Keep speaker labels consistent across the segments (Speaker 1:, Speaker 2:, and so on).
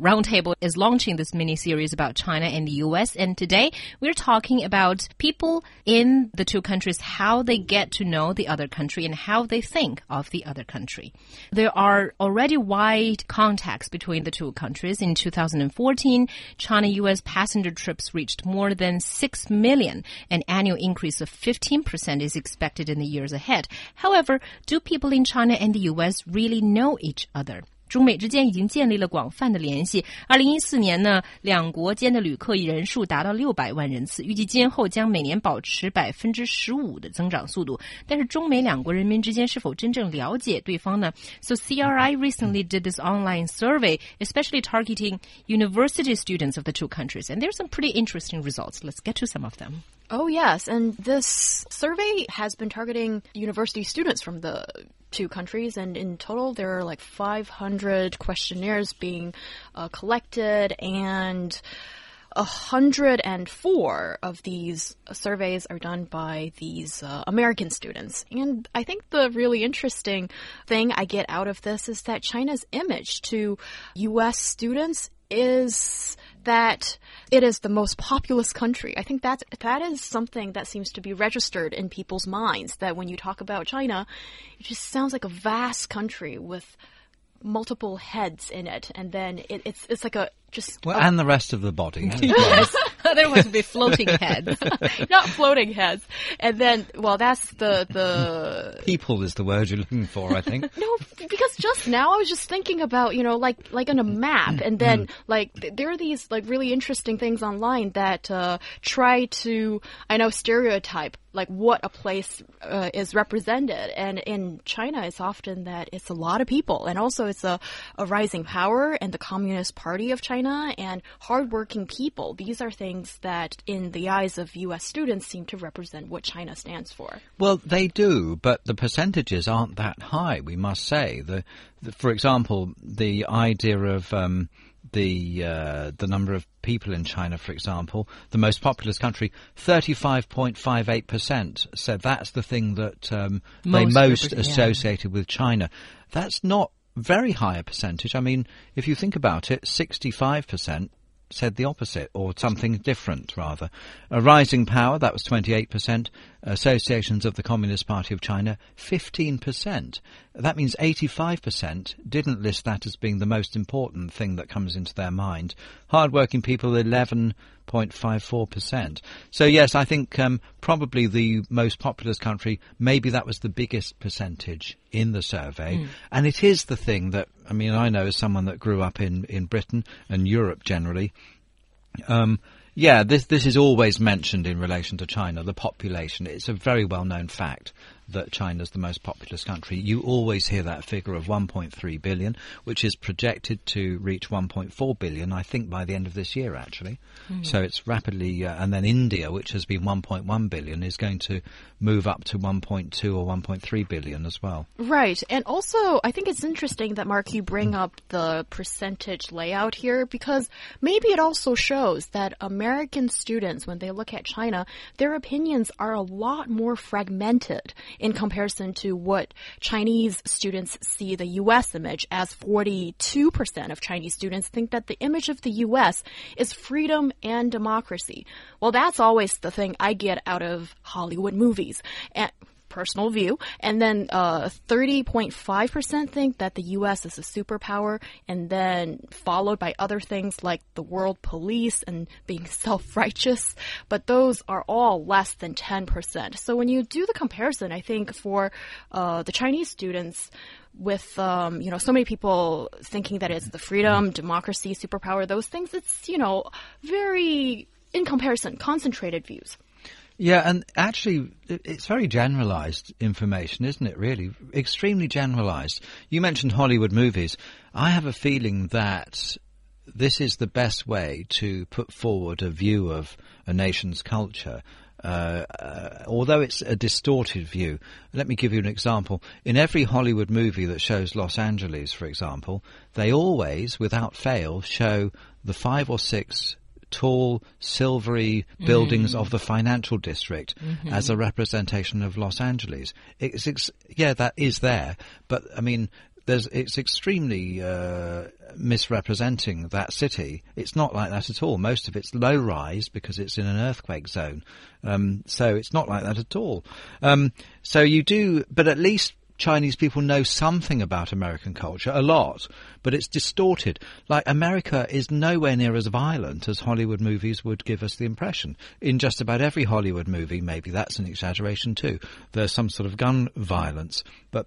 Speaker 1: Roundtable is launching this mini series about China and the US. And today we're talking about people in the two countries, how they get to know the other country and how they think of the other country. There are already wide contacts between the two countries. In 2014, China US passenger trips reached more than 6 million. An annual increase of 15% is expected in the years ahead. However, do people in China and the US really know each other? 中美之间已经建立了广泛的联系。二零一四年呢，两国间的旅客人数达到六百万人次，预计今后将每年保持百分之十五的增长速度。但是，中美两国人民之间是否真正了解对方呢？So CRI recently did this online survey, especially targeting university students of the two countries, and there's some pretty interesting results. Let's get to some of them.
Speaker 2: Oh, yes. And this survey has been targeting university students from the two countries. And in total, there are like 500 questionnaires being uh, collected and 104 of these surveys are done by these uh, American students. And I think the really interesting thing I get out of this is that China's image to U.S. students is that it is the most populous country. I think that that is something that seems to be registered in people's minds. That when you talk about China, it just sounds like a vast country with multiple heads in it, and then it, it's it's like a just
Speaker 3: well, and the rest of the body.
Speaker 1: yes, otherwise it'd be floating heads,
Speaker 2: not floating heads. And then, well, that's the the
Speaker 3: people is the word you're looking for, I think.
Speaker 2: no, because just now I was just thinking about you know like like on a map, and then mm. like there are these like really interesting things online that uh, try to I know stereotype like what a place uh, is represented. And in China, it's often that it's a lot of people, and also it's a, a rising power and the Communist Party of China and hardworking people. These are things that, in the eyes of U.S. students, seem to represent what China stands for.
Speaker 3: Well, they do, but the percentages aren't that high. We must say the, the for example, the idea of um, the uh, the number of people in China, for example, the most populous country, thirty five point five eight percent said that's the thing that um, most they most associated yeah. with China. That's not very high a percentage. I mean, if you think about it, sixty five percent said the opposite, or something different, rather. A rising power, that was 28%. Associations of the Communist Party of China, 15%. That means 85% didn't list that as being the most important thing that comes into their mind. Hardworking people, 11.54%. So, yes, I think um, probably the most populous country, maybe that was the biggest percentage in the survey. Mm. And it is the thing that, I mean, I know as someone that grew up in, in Britain and Europe generally, um, yeah, this this is always mentioned in relation to China, the population. It's a very well known fact that China's the most populous country. You always hear that figure of 1.3 billion, which is projected to reach 1.4 billion, I think, by the end of this year, actually. Mm. So it's rapidly, uh, and then India, which has been 1.1 billion, is going to move up to 1.2 or 1.3 billion as well.
Speaker 2: Right. And also, I think it's interesting that, Mark, you bring mm. up the percentage layout here because maybe it also shows that American students, when they look at China, their opinions are a lot more fragmented in comparison to what Chinese students see the U.S. image as 42% of Chinese students think that the image of the U.S. is freedom and democracy. Well, that's always the thing I get out of Hollywood movies. And personal view. And then 30.5% uh, think that the U.S. is a superpower, and then followed by other things like the world police and being self righteous. But those are all less than 10%. So when you do the comparison, I think for uh, the Chinese students, with um, you know so many people thinking that it's the freedom, democracy, superpower, those things, it's you know very in comparison concentrated views.
Speaker 3: Yeah, and actually, it's very generalized information, isn't it, really? Extremely generalized. You mentioned Hollywood movies. I have a feeling that this is the best way to put forward a view of a nation's culture. uh, uh, although it's a distorted view. Let me give you an example. In every Hollywood movie that shows Los Angeles, for example, they always, without fail, show the five or six tall, silvery buildings
Speaker 1: Mm.
Speaker 3: of the financial district
Speaker 1: Mm-hmm.
Speaker 3: as a representation of Los Angeles. It's ex- yeah, that is there, but I mean, there's it's extremely uh, misrepresenting that city. It's not like that at all. Most of it's low rise because it's in an earthquake zone, um, so it's not like that at all. Um, so you do, but at least Chinese people know something about American culture, a lot, but it's distorted. Like America is nowhere near as violent as Hollywood movies would give us the impression. In just about every Hollywood movie, maybe that's an exaggeration too. There's some sort of gun violence, but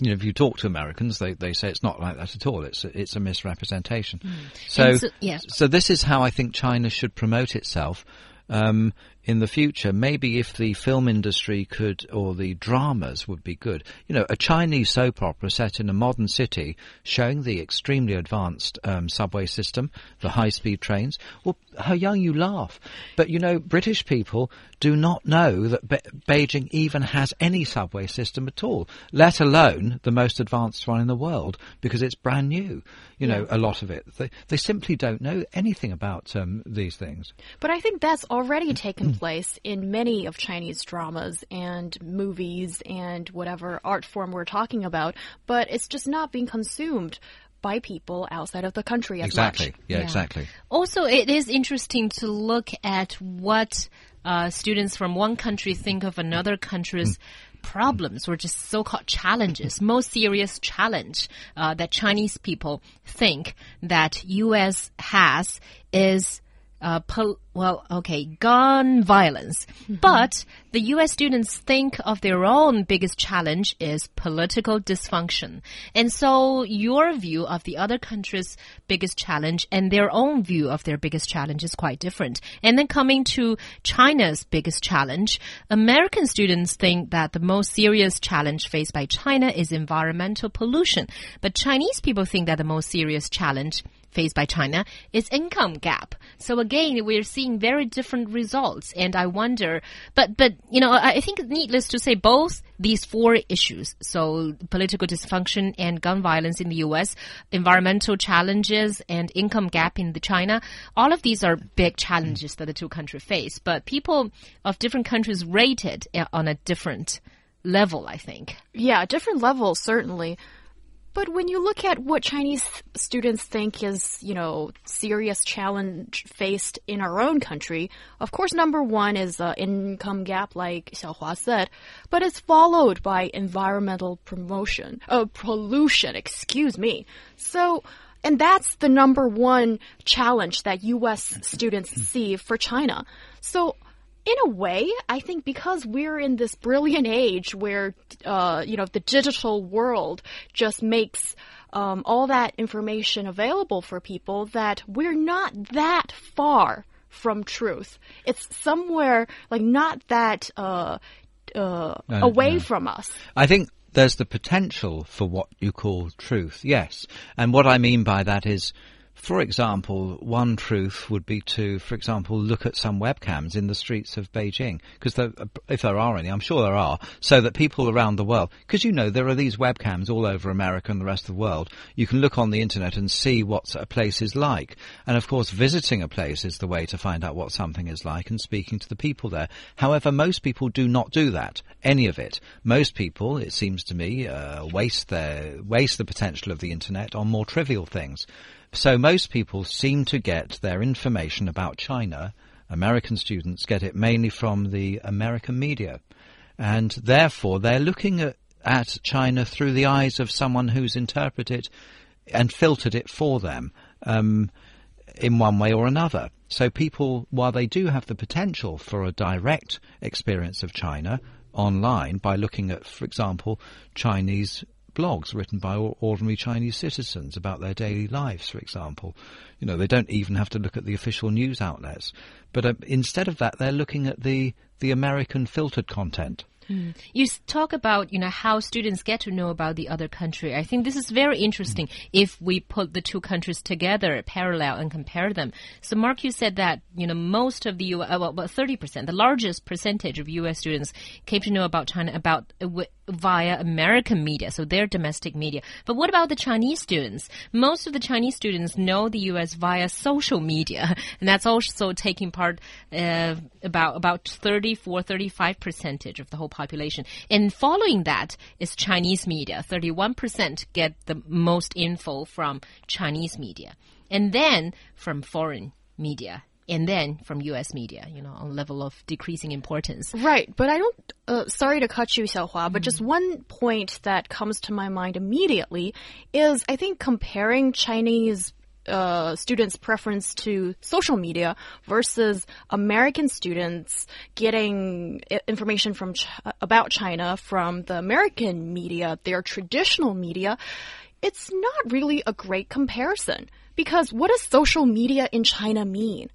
Speaker 3: you know, if you talk to Americans, they, they say it's not like that at all. It's a, it's a misrepresentation. So,
Speaker 1: And so- yeah.
Speaker 3: so this is how I think China should promote itself um, in the future. Maybe if the film industry could, or the dramas would be good. You know, a Chinese soap opera set in a modern city, showing the extremely advanced um, subway system, the high-speed trains. Well, how young you laugh. But you know, British people do not know that Be- Beijing even has any subway system at all, let alone the most advanced one in the world, because it's brand new. You know, a lot of it. They, they simply don't know anything about um, these things.
Speaker 2: But I think that's already taken place in many of Chinese dramas and movies and whatever art form we're talking about, but it's just not being consumed by people outside of the country as
Speaker 3: Exactly.
Speaker 2: much.
Speaker 3: Yeah,
Speaker 1: Yeah.
Speaker 3: exactly.
Speaker 1: Also, it is interesting to look at what uh, students from one country think of another country's problems or just so-called challenges. Most serious challenge uh, that Chinese people think that U.S. has is uh, pol- well, okay, gun violence. But the U.S. students think of their own biggest challenge is political dysfunction. And so your view of the other country's biggest challenge and their own view of their biggest challenge is quite different. And then coming to China's biggest challenge, American students think that the most serious challenge faced by China is environmental pollution. But Chinese people think that the most serious challenge faced by China is income gap. So again, we're seeing very different results. And I wonder, but, but, you know, I think needless to say, both these four issues, so political dysfunction and gun violence in the U.S., environmental challenges and income gap in the China, all of these are big challenges that the two countries face. But people of different countries rate it uh, on a different level, I think.
Speaker 2: Yeah, different levels, certainly. But when you look at what Chinese students think is, you know, serious challenge faced in our own country, of course, number one is uh, income gap, like Xiaohua said, but it's followed by environmental promotion, uh, pollution, excuse me. So, and that's the number one challenge that U.S. students see for China. So, in a way, I think because we're in this brilliant age where, uh, you know, the digital world just makes um, all that information available for people, that we're not that far from truth. It's somewhere like not that uh, uh,
Speaker 3: No,
Speaker 2: away
Speaker 3: no.
Speaker 2: from us.
Speaker 3: I think there's the potential for what you call truth, yes. And what I mean by that is, for example, one truth would be to, for example, look at some webcams in the streets of Beijing, because if there are any, I'm sure there are, so that people around the world, because you know there are these webcams all over America and the rest of the world, you can look on the internet and see what a place is like. And of course, visiting a place is the way to find out what something is like and speaking to the people there. However, most people do not do that, any of it. Most people, it seems to me, uh, waste their waste the potential of the internet on more trivial things. So most people seem to get their information about China. American students get it mainly from the American media, and therefore they're looking at, at China through the eyes of someone who's interpreted and filtered it for them. Um, in one way or another. So people, while they do have the potential for a direct experience of China online by looking at, for example, Chinese blogs written by ordinary Chinese citizens about their daily lives, for example. You know, they don't even have to look at the official news outlets. But uh, instead of that, they're looking at the, the American filtered content.
Speaker 1: You talk about, you know, how students get to know about the other country. I think this is very interesting if we put the two countries together, parallel, and compare them. So, Mark, you said that, you know, most of the U. Uh, well, about 30%, the largest percentage of U.S. students came to know about China about uh, via American media, so their domestic media. But what about the Chinese students? Most of the Chinese students know the U.S. via social media, and that's also taking part uh, about about 34, 35 percentage of the whole population. And following that is Chinese media. 31 percent get the most info from Chinese media, and then from foreign media. And then from U.S. media, you know, on level of decreasing importance.
Speaker 2: Right, but I don't. Uh, sorry to cut you, Xiaohua, but just one point that comes to my mind immediately is I think comparing Chinese. Uh, students' preference to social media versus American students getting information from Ch about China from the American media, their traditional media, it's not really a great comparison. Because what does social media in China mean?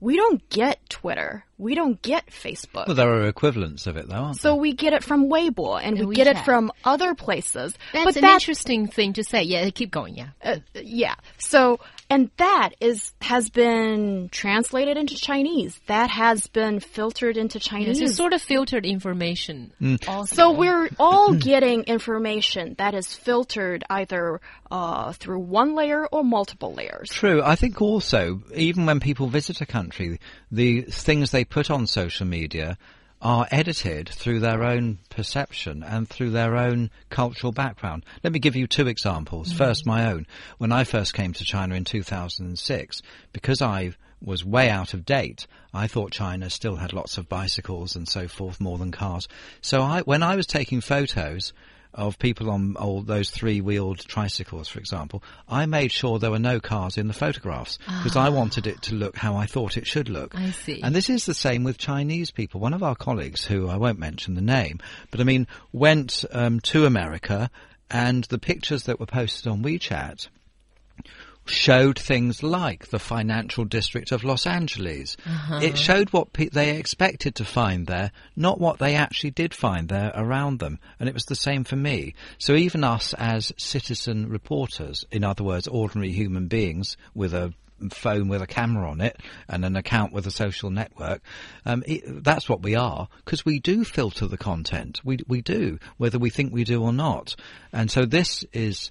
Speaker 2: We don't get Twitter. We don't get Facebook.
Speaker 3: Well, there are equivalents of it, though, aren't
Speaker 2: So we get it from Weibo and we
Speaker 1: And
Speaker 2: get it from other places.
Speaker 1: That's
Speaker 2: but
Speaker 1: an
Speaker 2: that,
Speaker 1: interesting thing to say. Yeah, keep going. Yeah.
Speaker 2: uh, yeah. So, and that is, has been translated into Chinese. That has been filtered into
Speaker 1: Yes,
Speaker 2: Chinese.
Speaker 1: it's sort of filtered information. Also.
Speaker 2: so we're all getting information that is filtered either uh, through one layer or multiple layers.
Speaker 3: True. I think also, even when people visit a country, the things they put on social media are edited through their own perception and through their own cultural background. Let me give you two examples. Mm. First, my own. When I first came to China in 2006, because I was way out of date, I thought China still had lots of bicycles and so forth more than cars. So I, when I was taking photos, of people on all those three-wheeled tricycles, for example, I made sure there were no cars in the photographs because I wanted it to look how I thought it should look.
Speaker 1: I see.
Speaker 3: And this is the same with Chinese people. One of our colleagues, who I won't mention the name, but I mean, went um, to America, and the pictures that were posted on WeChat showed things like the financial district of Los Angeles. It showed what pe- they expected to find there, not what they actually did find there around them. And it was the same for me. So even us as citizen reporters, in other words, ordinary human beings with a phone with a camera on it and an account with a social network. Um, it, that's what we are because we do filter the content. We we do whether we think we do or not. And so this is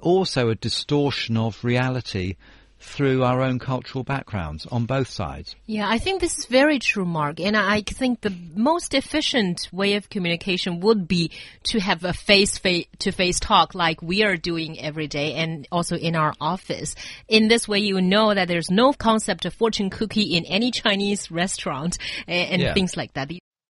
Speaker 3: also a distortion of reality through our own cultural backgrounds on both sides.
Speaker 1: Yeah, I think this is very true, Mark. And I think the most efficient way of communication would be to have a face to face talk like we are doing every day and also in our office. In this way, you know that there's no concept of fortune cookie in any Chinese restaurant and,
Speaker 3: Yeah.
Speaker 1: things like that.